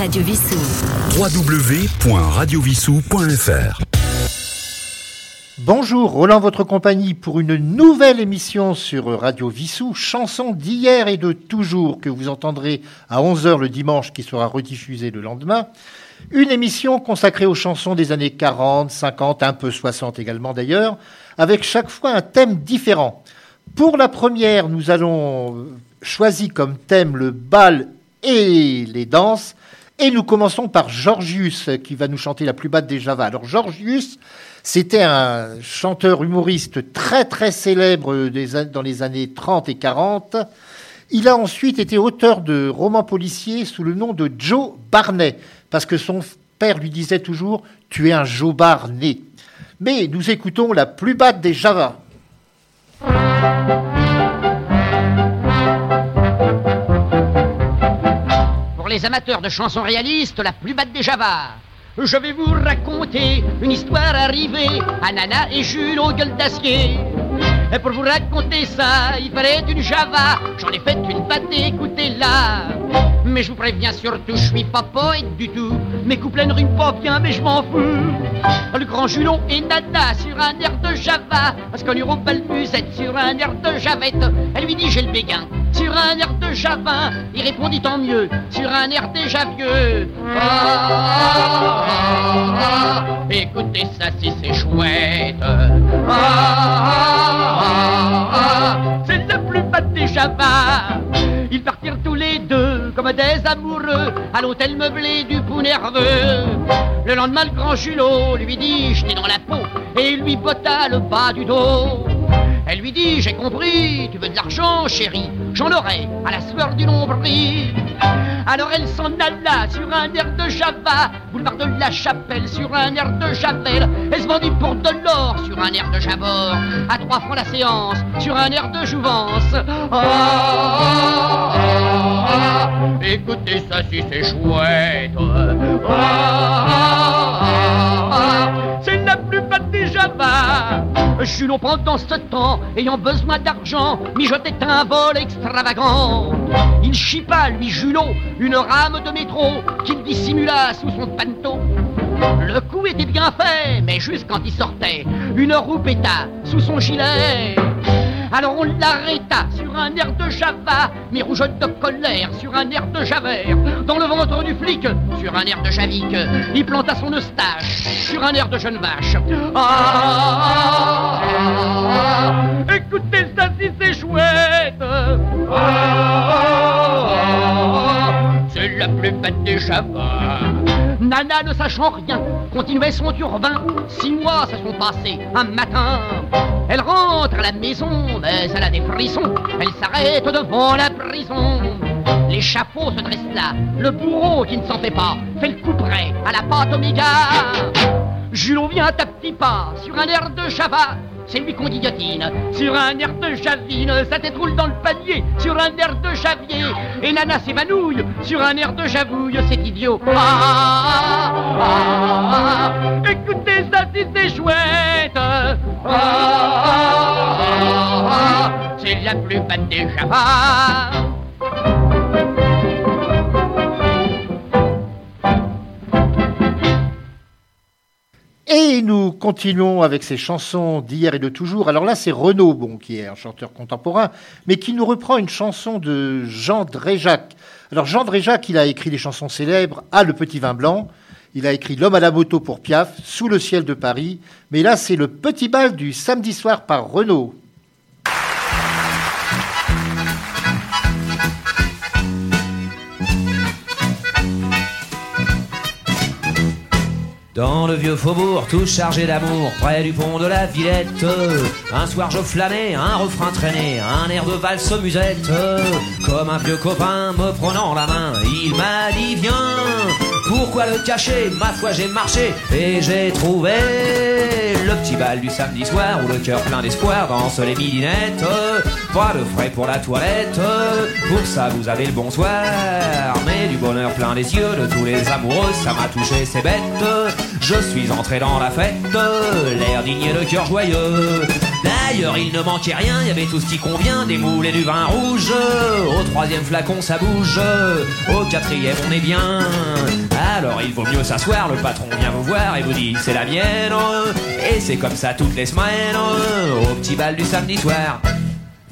Radio Vissou. www.radiovissou.fr Bonjour, Roland, votre compagnie pour une nouvelle émission sur Radio Vissou, chanson d'hier et de toujours que vous entendrez à 11h le dimanche qui sera rediffusée le lendemain. Une émission consacrée aux chansons des années 40, 50, un peu 60 également d'ailleurs, avec chaque fois un thème différent. Pour la première, nous allons choisi comme thème le bal et les danses. Et nous commençons par Georgius qui va nous chanter la plus batte des Java. Alors Georgius, c'était un chanteur humoriste très très célèbre dans les années 30 et 40. Il a ensuite été auteur de romans policiers sous le nom de Joe Barney, parce que son père lui disait toujours Tu es un Joe Barney. Mais nous écoutons la plus batte des Java. Les amateurs de chansons réalistes, la plus batte des Java. Je vais vous raconter une histoire arrivée à Nana et Jules aux d'acier. Et pour vous raconter ça, il fallait une Java. J'en ai fait une batte, écoutez-la. Mais je vous préviens surtout, je suis pas poète du tout. Mes couplets ne riment pas bien, mais je m'en fous. Le grand Julon et Nana sur un air de Java. Parce qu'on au musette sur un air de Javette. Elle lui dit j'ai le béguin sur un air de Java. Il répondit tant mieux sur un air déjà vieux. Ah, ah, ah, écoutez ça si c'est chouette. c'est le plus bas des Java. Ils partirent tous les deux comme des amoureux à l'hôtel meublé du Pou nerveux. Le lendemain, le grand Julot lui dit J'étais dans la peau et lui botta le bas du dos. Elle lui dit J'ai compris, tu veux de l'argent, chérie, j'en aurai à la sueur du nombril. Alors elle s'en alla sur un air de Java, boulevard de la Chapelle sur un air de Javel. Elle se vendit pour de l'or sur un air de Javor, à trois francs la séance sur un air de Jouvence. Ah, ah, ah, écoutez ça si c'est chouette. c'est la des Java. Julot pendant ce temps, ayant besoin d'argent, mijotait un vol extravagant. Il chipa, lui Julot, une rame de métro qu'il dissimula sous son panneau. Le coup était bien fait, mais juste quand il sortait, une roue péta sous son gilet. Alors on l'arrêta sur un air de Java, mais rouge de colère sur un air de Javert. Dans le ventre du flic, sur un air de Javique, il planta son eustache sur un air de jeune vache. Ah, écoutez ça c'est chouette. c'est la plus bête des. Nana, ne sachant rien, continuait son turbin. Six mois se sont passés un matin. Elle rentre à la maison, mais elle a des frissons. Elle s'arrête devant la prison. L'échafaud se dresse là. Le bourreau qui ne s'en fait pas fait le coup près à la pâte oméga. Julot vient à petit pas sur un air de Java c'est lui qu'on guillotine. Sur un air de javine, sa tête roule dans le panier, sur un air de javier. Et Nana s'évanouille, sur un air de javouille, c'est idiot. Ah, ah, ah, écoutez ça si c'est chouette. c'est la plus belle des javas. Et nous continuons avec ces chansons d'hier et de toujours. Alors là, c'est Renaud, bon, qui est un chanteur contemporain, mais qui nous reprend une chanson de Jean Dréjac. Alors Jean Dréjac, il a écrit des chansons célèbres, à Le Petit Vin Blanc, il a écrit L'homme à la moto pour Piaf, Sous le ciel de Paris, mais là, c'est le petit bal du samedi soir par Renaud. Dans le vieux faubourg, tout chargé d'amour, près du pont de la Villette. Un soir je flânais, un refrain traîné, un air de valse musette. Comme un vieux copain me prenant la main, il m'a dit viens. Pourquoi le cacher? Ma foi j'ai marché et j'ai trouvé petit bal du samedi soir où le cœur plein d'espoir danse les midinettes. pas de frais pour la toilette. Pour ça, vous avez le bonsoir. Mais du bonheur plein les yeux de tous les amoureux, ça m'a touché, c'est bête. Je suis entré dans la fête, l'air digne et le cœur joyeux. D'ailleurs, il ne manquait rien, il y avait tout ce qui convient, des moules et du vin rouge. Au troisième flacon, ça bouge. Au quatrième, on est bien. Alors, il vaut mieux s'asseoir, le patron vient vous voir et vous dit c'est la mienne. Et c'est comme ça toutes les semaines, au petit bal du samedi soir.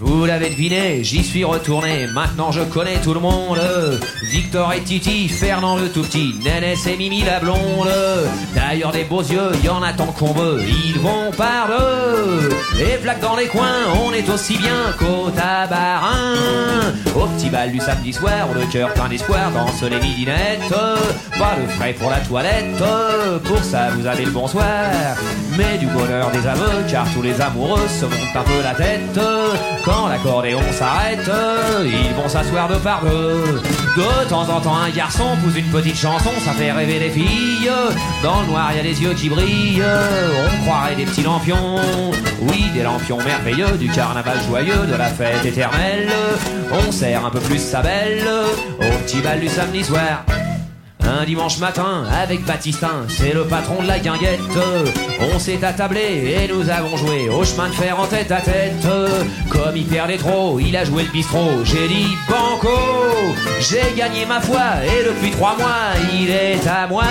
Vous l'avez deviné, j'y suis retourné, maintenant je connais tout le monde. Victor et Titi, Fernand le tout petit, Nénès et Mimi la blonde. D'ailleurs des beaux yeux, y en a tant qu'on veut, ils vont par deux. Et flaques dans les coins, on est aussi bien qu'au tabarin. Au petit bal du samedi soir, le cœur plein d'espoir, danse les midinettes. Pas de frais pour la toilette, pour ça vous avez le bonsoir. Mais du bonheur des aveux, car tous les amoureux se montent un peu la tête. Quand l'accordéon s'arrête, ils vont s'asseoir deux par deux. De temps en temps, un garçon pousse une petite chanson, ça fait rêver les filles. Dans le noir, il y a des yeux qui brillent, on croirait des petits lampions. Oui, des lampions merveilleux, du carnaval joyeux, de la fête éternelle. On serre un peu plus sa belle au petit bal du samedi soir. Un dimanche matin avec Baptistin, c'est le patron de la guinguette. On s'est attablé et nous avons joué au chemin de fer en tête à tête. Comme il perdait trop, il a joué le bistrot. J'ai dit banco, j'ai gagné ma foi et depuis trois mois, il est à moi.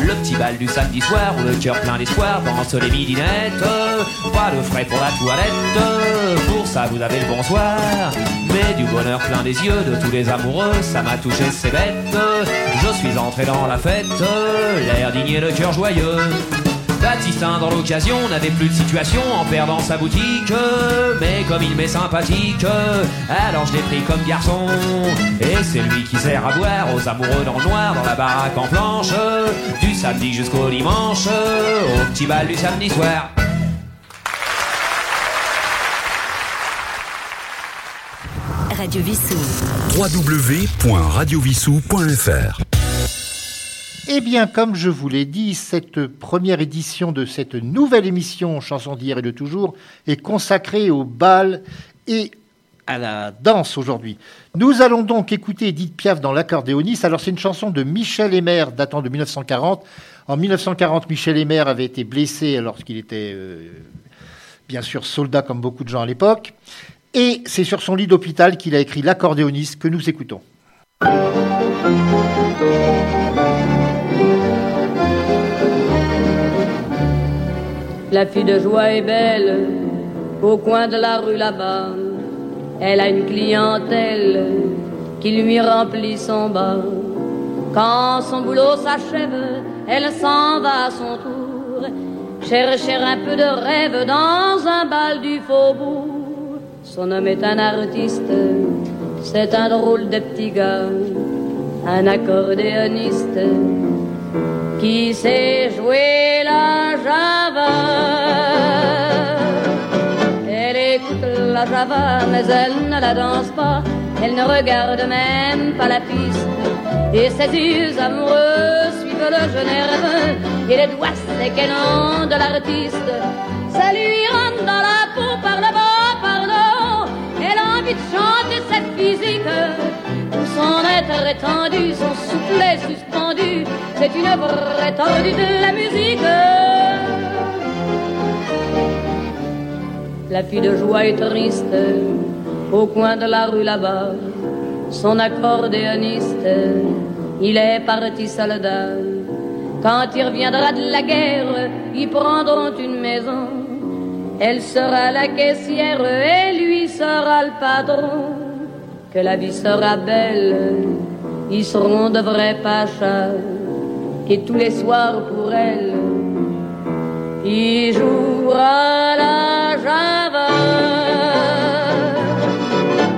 Le petit bal du samedi soir le cœur plein d'espoir danse les midinettes. Pas de frais pour la toilette, pour ça vous avez le bonsoir. Mais du bonheur plein des yeux de tous les amoureux, ça m'a touché, c'est bête. Je suis entré dans la fête, l'air digne et le cœur joyeux. Baptistin dans l'occasion n'avait plus de situation en perdant sa boutique. Mais comme il m'est sympathique Alors je l'ai pris comme garçon. Et c'est lui qui sert à boire aux amoureux dans le noir Dans la baraque en planche Du samedi jusqu'au dimanche Au petit bal du samedi soir. Radio Vissou. www.radiovissou.fr Eh bien, comme je vous l'ai dit, cette première édition de cette nouvelle émission Chansons d'hier et de toujours est consacrée au bal et à la danse aujourd'hui. Nous allons donc écouter Edith Piaf dans l'accordéoniste. Alors, c'est une chanson de Michel Emer datant de 1940. En 1940, Michel Emer avait été blessé lorsqu'il était, euh, bien sûr, soldat comme beaucoup de gens à l'époque. Et c'est sur son lit d'hôpital qu'il a écrit l'accordéoniste que nous écoutons. La fille de joie est belle au coin de la rue là-bas. Elle a une clientèle qui lui remplit son bas. Quand son boulot s'achève, elle s'en va à son tour chercher un peu de rêve dans un bal du faubourg. Son homme est un artiste, c'est un drôle de petit gars, un accordéoniste qui sait jouer la java. Elle écoute la java, mais elle ne la danse pas. Elle ne regarde même pas la piste. Et ses yeux amoureux suivent le jeune nerveux. Et les doigts séquennants de l'artiste. Ça lui rentre dans la peau par le bas, par le haut. Elle a envie de chanter cette physique. Tout son être étendu, son soufflet suspendu. C'est une vraie tordue de la musique. La fille de joie est triste au coin de la rue là-bas. Son accordéoniste, il est parti soldat. Quand il reviendra de la guerre, ils prendront une maison. Elle sera la caissière et lui sera le patron. Que la vie sera belle, ils seront de vrais pachas. Et tous les soirs pour elle, il jouera la java?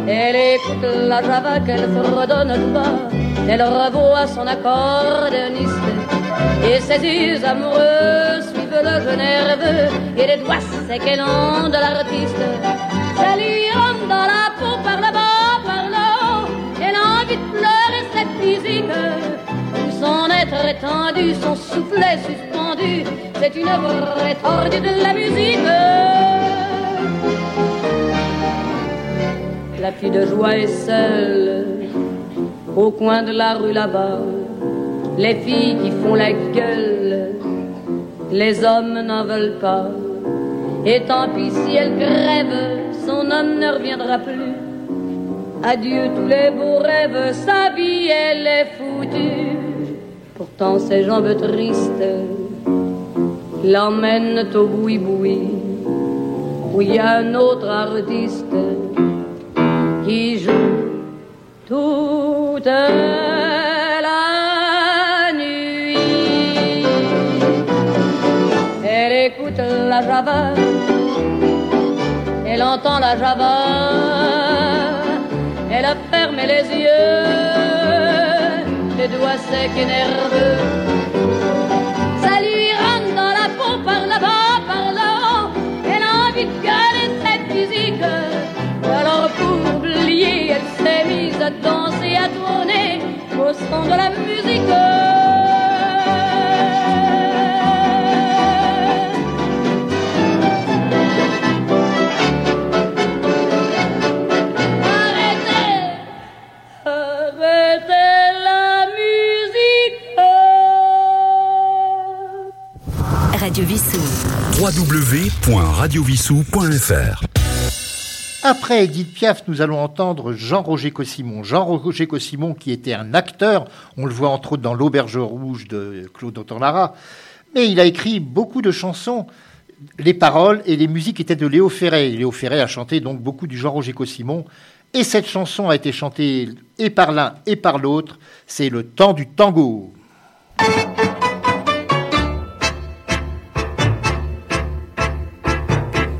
Elle écoute la java qu'elle fredonne tout bas. Elle revoit son accordéoniste. Et ses yeux amoureux suivent le jeu nerveux. Et les doigts séquennants de l'artiste. Ça lui rentre dans la son être étendu, son soufflet suspendu. C'est une vraie tordue de la musique. La fille de joie est seule au coin de la rue là-bas. Les filles qui font la gueule, les hommes n'en veulent pas. Et tant pis si elle crève, son homme ne reviendra plus. Adieu tous les beaux rêves, sa vie elle est foutue. Pourtant ses jambes tristes l'emmènent au boui-boui, où il y a un autre artiste qui joue toute la nuit. Elle écoute la java, elle entend la java, elle a fermé les yeux, les doigts secs et nerveux. Ça lui rentre dans la peau par là-bas, par là-haut, elle a envie de garder cette musique. Alors pour oublier, elle s'est mise à danser, à tourner au son de la musique. Radio Vissou. www.radiovissou.fr Après Edith Piaf, nous allons entendre Jean-Roger Cossimon. Jean-Roger Cossimon, qui était un acteur, on le voit entre autres dans L'Auberge Rouge de Claude Autant-Lara, mais il a écrit beaucoup de chansons. Les paroles et les musiques étaient de Léo Ferré. Léo Ferré a chanté donc beaucoup du Jean-Roger Cossimon. Et cette chanson a été chantée et par l'un et par l'autre. C'est le temps du tango.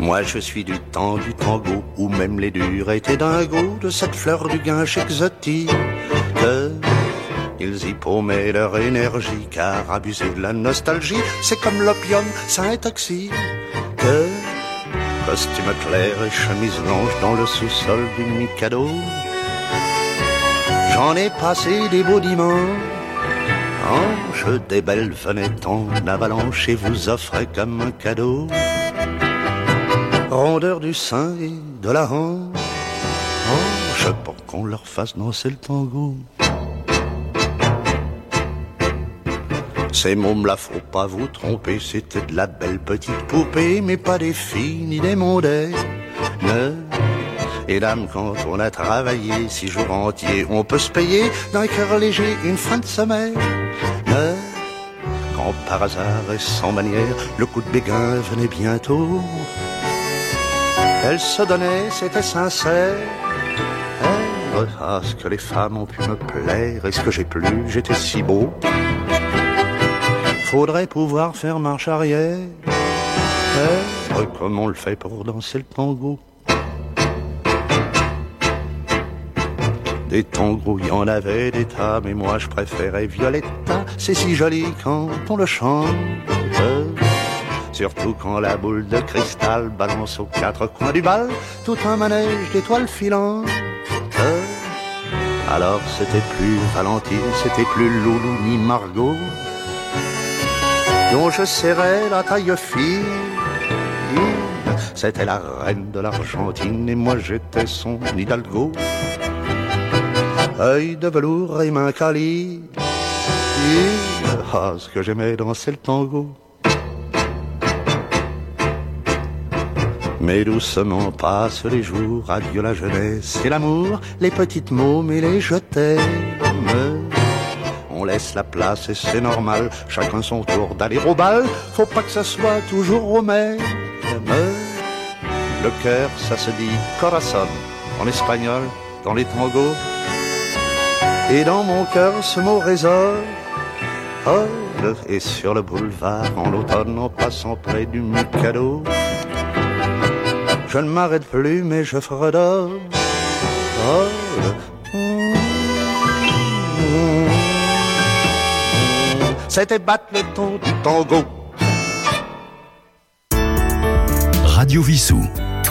Moi je suis du temps du tango où même les durs étaient dingos de cette fleur du guinche exotique. Ils y paumaient leur énergie car abuser de la nostalgie c'est comme l'opium, ça intoxique. Que costume clair et chemise blanche dans le sous-sol du Mikado. J'en ai passé des beaux dimanches. Ange des belles fenêtres en avalanche et vous offrez comme un cadeau rondeur du sein et de la hanche. Hanche pour qu'on leur fasse danser le tango. Ces mômes là, faut pas vous tromper, c'était de la belle petite poupée, mais pas des filles ni des mondaines. Et dame, quand on a travaillé six jours entiers, on peut se payer d'un cœur léger une fin de semaine. Quand par hasard et sans manière, le coup de béguin venait bientôt. Elle se donnait, c'était sincère. Elle, ah, ce que les femmes ont pu me plaire, est-ce que j'ai plu, j'étais si beau. Faudrait pouvoir faire marche arrière. Comme on le fait pour danser le tango. Des tangos, il y en avait des tas, mais moi je préférais Violetta. C'est si joli quand on le chante. Surtout quand la boule de cristal balance aux quatre coins du bal tout un manège d'étoiles filantes. Alors c'était plus Valentine, c'était plus Loulou ni Margot, dont je serrais la taille fine. C'était la reine de l'Argentine et moi j'étais son Hidalgo. Œil de velours et main cali. Ah, ce que j'aimais danser le tango. Mais doucement passent les jours, adieu la jeunesse et l'amour, les petites mômes et les je t'aime. On laisse la place et c'est normal, chacun son tour d'aller au bal, faut pas que ça soit toujours au même. Le cœur, ça se dit corazon en espagnol, dans les tangos. Et dans mon cœur, ce mot résonne. Et sur le boulevard, en l'automne, en passant près du Mikado. Je ne m'arrête plus, mais je fredonne. Oh, C'était battre le ton du tango. Radio Vissou.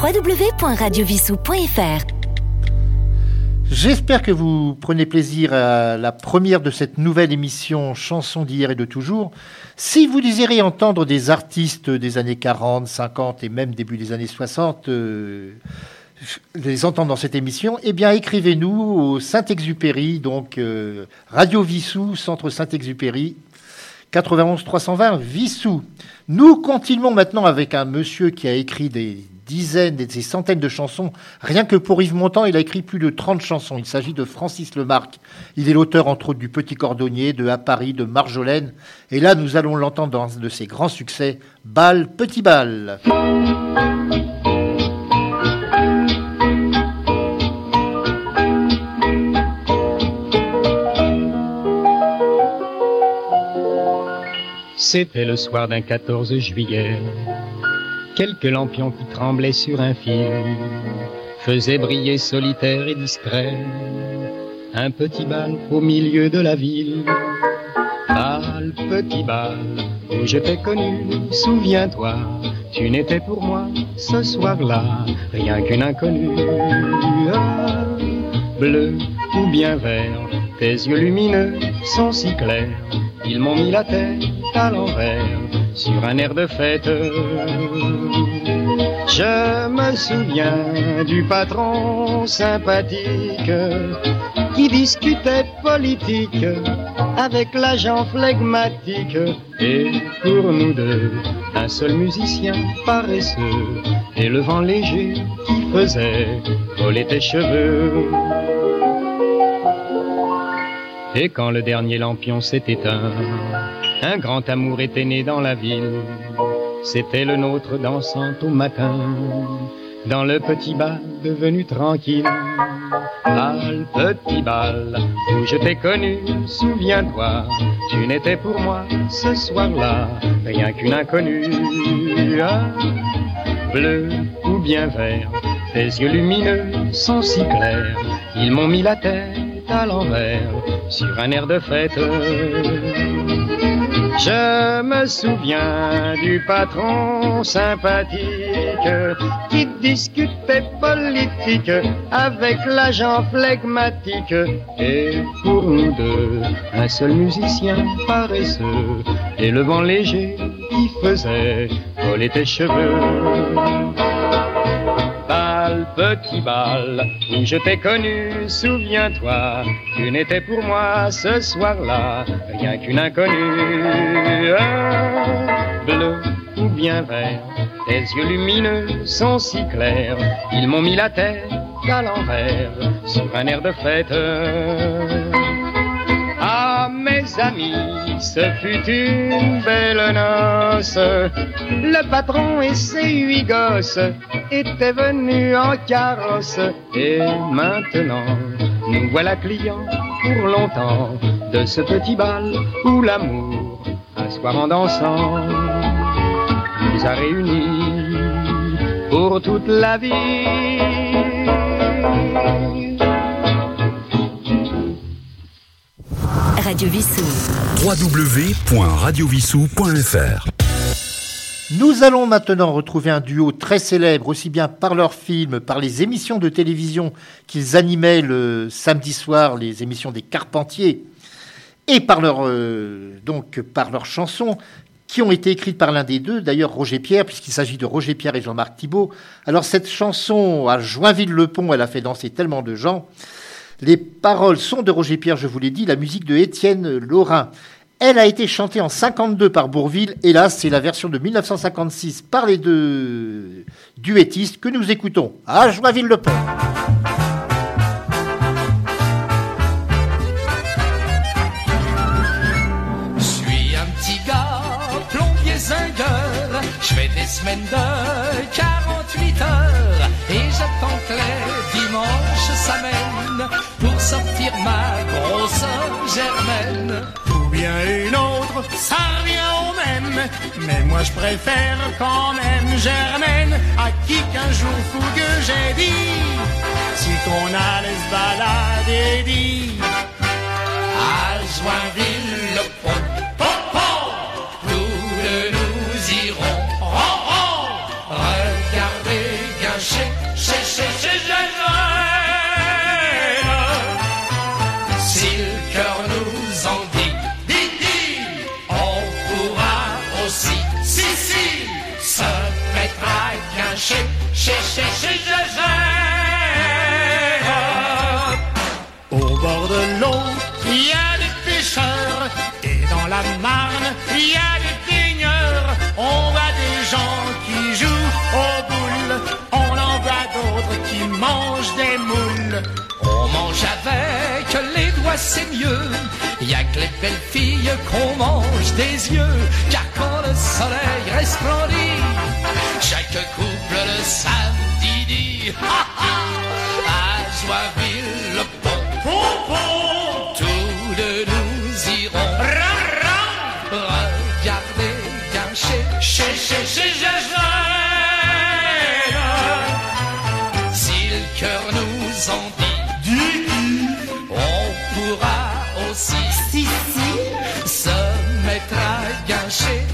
www.radiovissou.fr J'espère que vous prenez plaisir à la première de cette nouvelle émission Chansons d'hier et de toujours. Si vous désirez entendre des artistes des années 40, 50 et même début des années 60, euh, les entendre dans cette émission, eh bien, écrivez-nous au Saint-Exupéry, donc euh, Radio Vissou, Centre Saint-Exupéry, 91 320 Vissou. Nous continuons maintenant avec un monsieur qui a écrit des dizaines et des centaines de chansons. Rien que pour Yves Montand, il a écrit plus de 30 chansons. Il s'agit de Francis Lemarque. Il est l'auteur, entre autres, du Petit Cordonnier, de À Paris, de Marjolaine. Et là, nous allons l'entendre dans un de ses grands succès, Bal, Petit Bal. C'était le soir d'un 14 juillet. Quelques lampions qui tremblaient sur un fil faisaient briller solitaire et discret un petit bal au milieu de la ville. Bal, petit bal, où je t'ai connu, souviens-toi, tu n'étais pour moi ce soir-là rien qu'une inconnue. Ah, bleu ou bien vert, tes yeux lumineux sont si clairs, ils m'ont mis la tête à l'envers sur un air de fête. Je me souviens du patron sympathique qui discutait politique avec l'agent flegmatique et pour nous deux un seul musicien paresseux et le vent léger qui faisait voler tes cheveux. Et quand le dernier lampion s'est éteint, un grand amour était né dans la ville. C'était le nôtre dansant au matin, dans le petit bal devenu tranquille. Bal, petit bal, où je t'ai connu, souviens-toi, tu n'étais pour moi ce soir-là rien qu'une inconnue. Ah, bleu ou bien vert, tes yeux lumineux sont si clairs, ils m'ont mis la tête sur un air de fête. Je me souviens du patron sympathique qui discutait politique avec l'agent flegmatique et pour nous deux un seul musicien paresseux et le vent léger qui faisait voler tes cheveux petit bal, où je t'ai connu, souviens-toi, tu n'étais pour moi ce soir-là rien qu'une inconnue. Ah, bleu ou bien vert, tes yeux lumineux sont si clairs, ils m'ont mis la tête à l'envers sur un air de fête. Amis, ce fut une belle noce. Le patron et ses huit gosses étaient venus en carrosse. Et maintenant, nous voilà clients pour longtemps de ce petit bal où l'amour, un soir en dansant, nous a réunis pour toute la vie. Radio Vissou. www.radiovissou.fr Nous allons maintenant retrouver un duo très célèbre, aussi bien par leurs films, par les émissions de télévision qu'ils animaient le samedi soir, les émissions des Carpentiers, et par leurs euh, donc par leurs chansons qui ont été écrites par l'un des deux, d'ailleurs Roger Pierre, puisqu'il s'agit de Roger Pierre et Jean-Marc Thibault. Alors cette chanson à Joinville-le-Pont, elle a fait danser tellement de gens. Les paroles sont de Roger Pierre, je vous l'ai dit, la musique de Étienne Laurin. Elle a été chantée en 52 par Bourville. Hélas, c'est la version de 1956 par les deux duettistes que nous écoutons. À Joinville-le-Pont. Je fais des semaines de 48 heures. Et j'attends que ma grosse germaine. Ou bien une autre, ça revient au même. Mais moi je préfère quand même Germaine à qui qu'un jour fougueux j'ai dit. Si qu'on allait se balader, dit. À Joinville, c'est mieux? Y a que les belles filles qu'on mange des yeux, car quand le soleil resplendit, chaque couple le samedi dit ha ha, à Joinville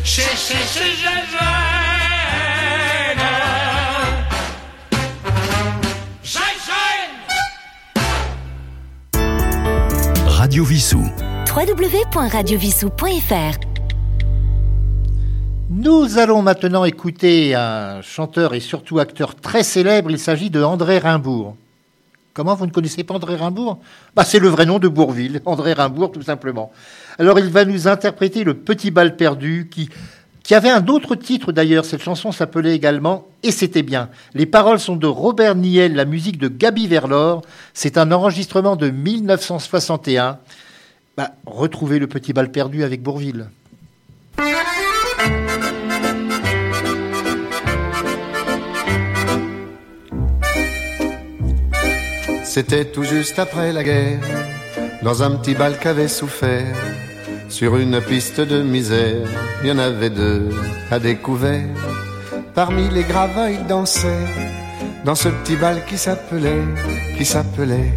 chez, chez, Radio Vissou. www.radiovissou.fr Nous allons maintenant écouter un chanteur et surtout acteur très célèbre. Il s'agit de André Rimbourg. Comment vous ne connaissez pas André Rimbourg? Bah, C'est le vrai nom de Bourville, André Rimbourg tout simplement. Alors il va nous interpréter le Petit bal perdu qui, qui avait un autre titre d'ailleurs. Cette chanson s'appelait également Et c'était bien. Les paroles sont de Robert Niel, la musique de Gaby Verlor. C'est un enregistrement de 1961. Bah, retrouvez le Petit bal perdu avec Bourville. C'était tout juste après la guerre, dans un petit bal qu'avait souffert. Sur une piste de misère, il y en avait deux à découvert. Parmi les gravats, ils dansaient dans ce petit bal qui s'appelait, qui s'appelait,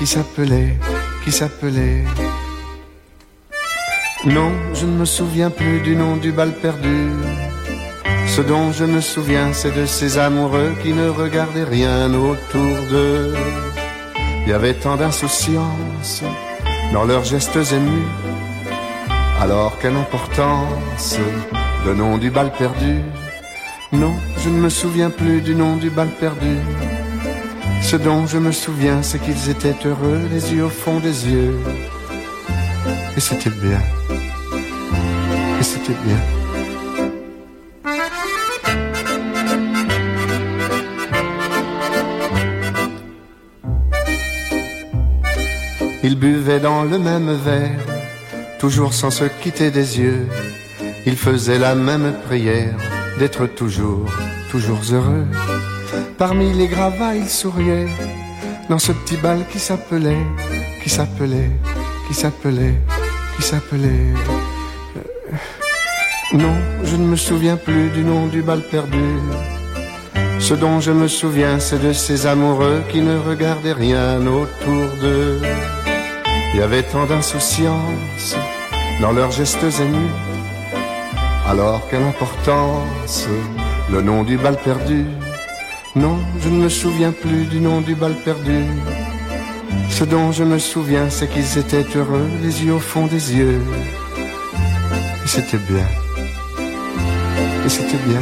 qui s'appelait, qui s'appelait. Non, je ne me souviens plus du nom du bal perdu. Ce dont je me souviens, c'est de ces amoureux qui ne regardaient rien autour d'eux. Il y avait tant d'insouciance dans leurs gestes émus. Alors quelle importance le nom du bal perdu? Non, je ne me souviens plus du nom du bal perdu. Ce dont je me souviens, c'est qu'ils étaient heureux, les yeux au fond des yeux. Et c'était bien. Et c'était bien. Dans le même verre, toujours sans se quitter des yeux. Ils faisaient la même prière d'être toujours, toujours heureux. Parmi les gravats, ils souriaient dans ce petit bal qui s'appelait, qui s'appelait, qui s'appelait, qui s'appelait. Euh, Non, je ne me souviens plus du nom du bal perdu. Ce dont je me souviens, c'est de ces amoureux qui ne regardaient rien autour d'eux. Il y avait tant d'insouciance dans leurs gestes émus. Alors quelle importance le nom du bal perdu? Non, je ne me souviens plus du nom du bal perdu. Ce dont je me souviens, c'est qu'ils étaient heureux, les yeux au fond des yeux. Et c'était bien. Et c'était bien.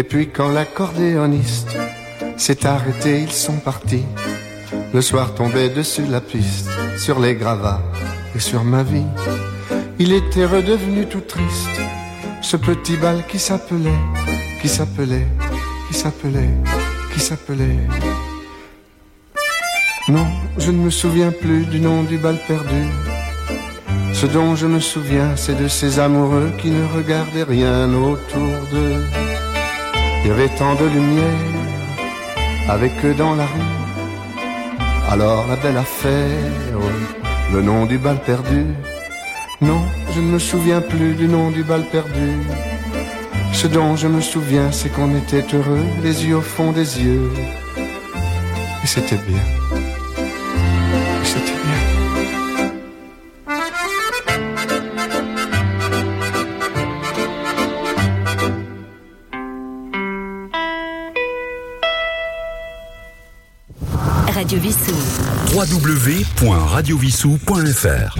Et puis quand l'accordéoniste s'est arrêté, ils sont partis. Le soir tombait dessus la piste, sur les gravats et sur ma vie. Il était redevenu tout triste, ce petit bal qui s'appelait, qui s'appelait, qui s'appelait, qui s'appelait. Non, je ne me souviens plus du nom du bal perdu. Ce dont je me souviens, c'est de ces amoureux qui ne regardaient rien autour d'eux. Il y avait tant de lumière avec eux dans la rue. Alors la belle affaire, le nom du bal perdu. Non, je ne me souviens plus du nom du bal perdu. Ce dont je me souviens, c'est qu'on était heureux, les yeux au fond des yeux. Et c'était bien. www.radiovissou.fr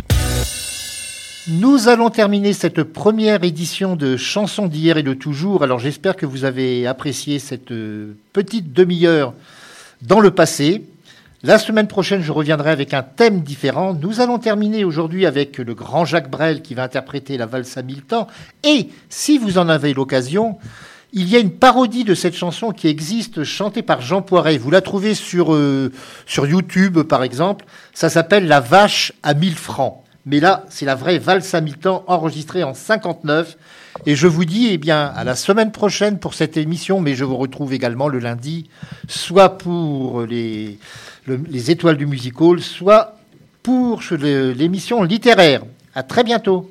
Nous allons terminer cette première édition de Chansons d'hier et de toujours. Alors j'espère que vous avez apprécié cette euh, petite demi-heure dans le passé. La semaine prochaine, je reviendrai avec un thème différent. Nous allons terminer aujourd'hui avec le grand Jacques Brel qui va interpréter la valse à. Et si vous en avez l'occasion, il y a une parodie de cette chanson qui existe, chantée par Jean Poiret. Vous la trouvez sur, euh, YouTube, par exemple. Ça s'appelle La vache à mille francs. Mais là, c'est la vraie valse à enregistrée en 59. Et je vous dis, eh bien, à la semaine prochaine pour cette émission, mais je vous retrouve également le lundi, soit pour les, le- les étoiles du music hall, soit pour l'émission littéraire. À très bientôt.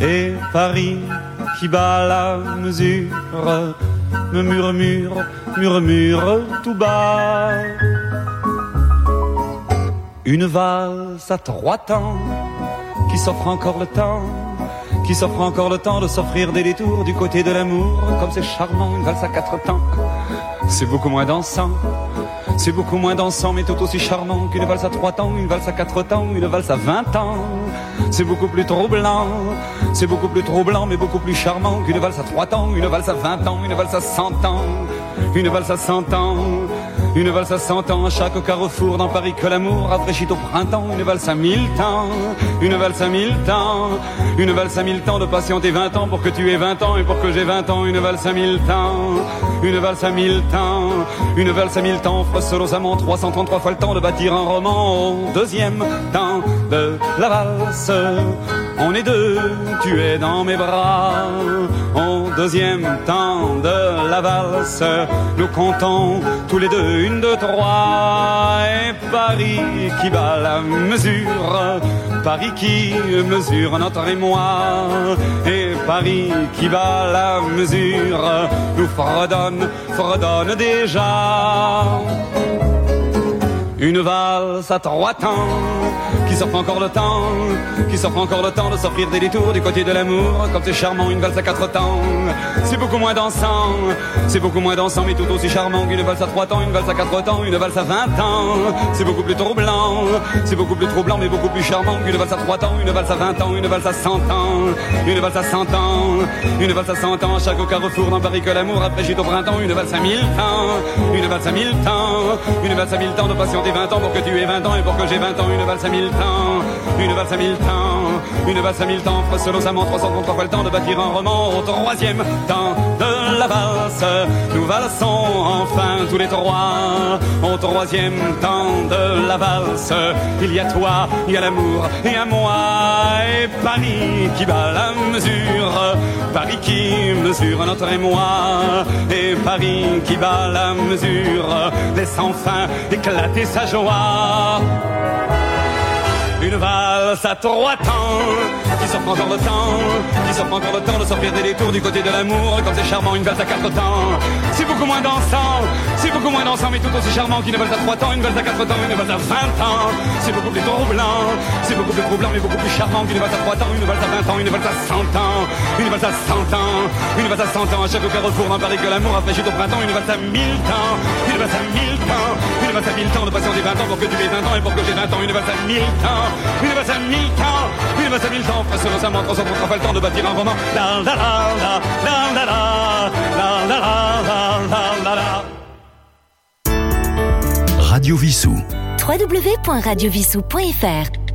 Et Paris qui bat la mesure me murmure, murmure tout bas. Une valse à trois temps qui s'offre encore le temps, qui s'offre encore le temps de s'offrir des détours du côté de l'amour. Comme c'est charmant, une valse à quatre temps, c'est beaucoup moins dansant. C'est beaucoup moins dansant, mais tout aussi charmant qu'une valse à trois temps, une valse à quatre temps, une valse à vingt ans. C'est beaucoup plus troublant, c'est beaucoup plus troublant, mais beaucoup plus charmant qu'une valse à trois temps, une valse à vingt ans, une valse à cent ans, une valse à cent ans. Une valse à cent ans chaque carrefour dans Paris que l'amour rafraîchit au printemps. Une valse à mille temps, une valse à mille temps, une valse à mille temps de patienter vingt ans pour que tu aies vingt ans et pour que j'ai vingt ans. Une valse à mille temps, une valse à mille temps, une valse à mille temps. Amants 333 fois le temps de bâtir un roman. Deuxième temps de la valse, on est deux, tu es dans mes bras. Deuxième temps de la valse, nous comptons tous les deux une, deux, trois. Et Paris qui bat la mesure, Paris qui mesure notre émoi. Et Paris qui bat la mesure, nous fredonne, fredonne déjà. Une valse à trois temps qui s'offre encore le temps, qui s'offre encore le temps de s'offrir des détours du côté de l'amour. Comme c'est charmant, une valse à quatre temps, c'est beaucoup moins dansant, c'est beaucoup moins dansant, mais tout aussi charmant qu'une valse à trois temps, une valse à quatre temps, une valse à vingt ans. C'est beaucoup plus troublant, c'est beaucoup plus troublant, mais beaucoup plus charmant qu'une valse à trois temps, une valse à vingt ans, une valse à cent ans, une valse à cent ans, une valse à cent ans. Chaque carrefour dans Paris que l'amour rafraîchit au printemps, une valse à mille temps, une valse à mille temps, une valse à mille temps de patienter vingt ans pour que tu aies vingt ans et pour que j'ai vingt ans, une valse à mille temps, une valse à mille temps, une valse à mille temps, aux amants 333 fois le temps de bâtir un roman au troisième temps de la valse. Nous valsons enfin tous les trois au troisième temps de la valse. Il y a toi, il y a l'amour et à moi et Paris qui bat la mesure, Paris qui mesure notre émoi et Paris qui bat la mesure, laisse enfin éclater sa joie. Une valse à trois temps qui s'offre encore le temps, qui s'offre encore le temps de sortir des détours du côté de l'amour. Comme c'est charmant, une valse à quatre temps, c'est beaucoup moins dansant, c'est beaucoup moins dansant, mais tout aussi charmant qu'une valse à trois temps, une valse à quatre temps, une valse à vingt ans. C'est beaucoup plus troublant, c'est beaucoup plus troublant, mais beaucoup plus charmant qu'une valse à trois temps, une valse à vingt ans, une valse à cent ans, une valse à cent ans, une valse à cent ans. À chaque carrefour dans Paris que l'amour rafraîchit au printemps, une valse à mille temps, une valse à mille temps, une valse à mille temps de patienter vingt ans pour que tu aies vingt ans et pour que j'ai vingt ans, une valse à mille temps, une temps, une temps. On prendra pas le temps de bâtir un roman. La la la la la la la la la la la la. Radio Vissou. www.radiovissou.fr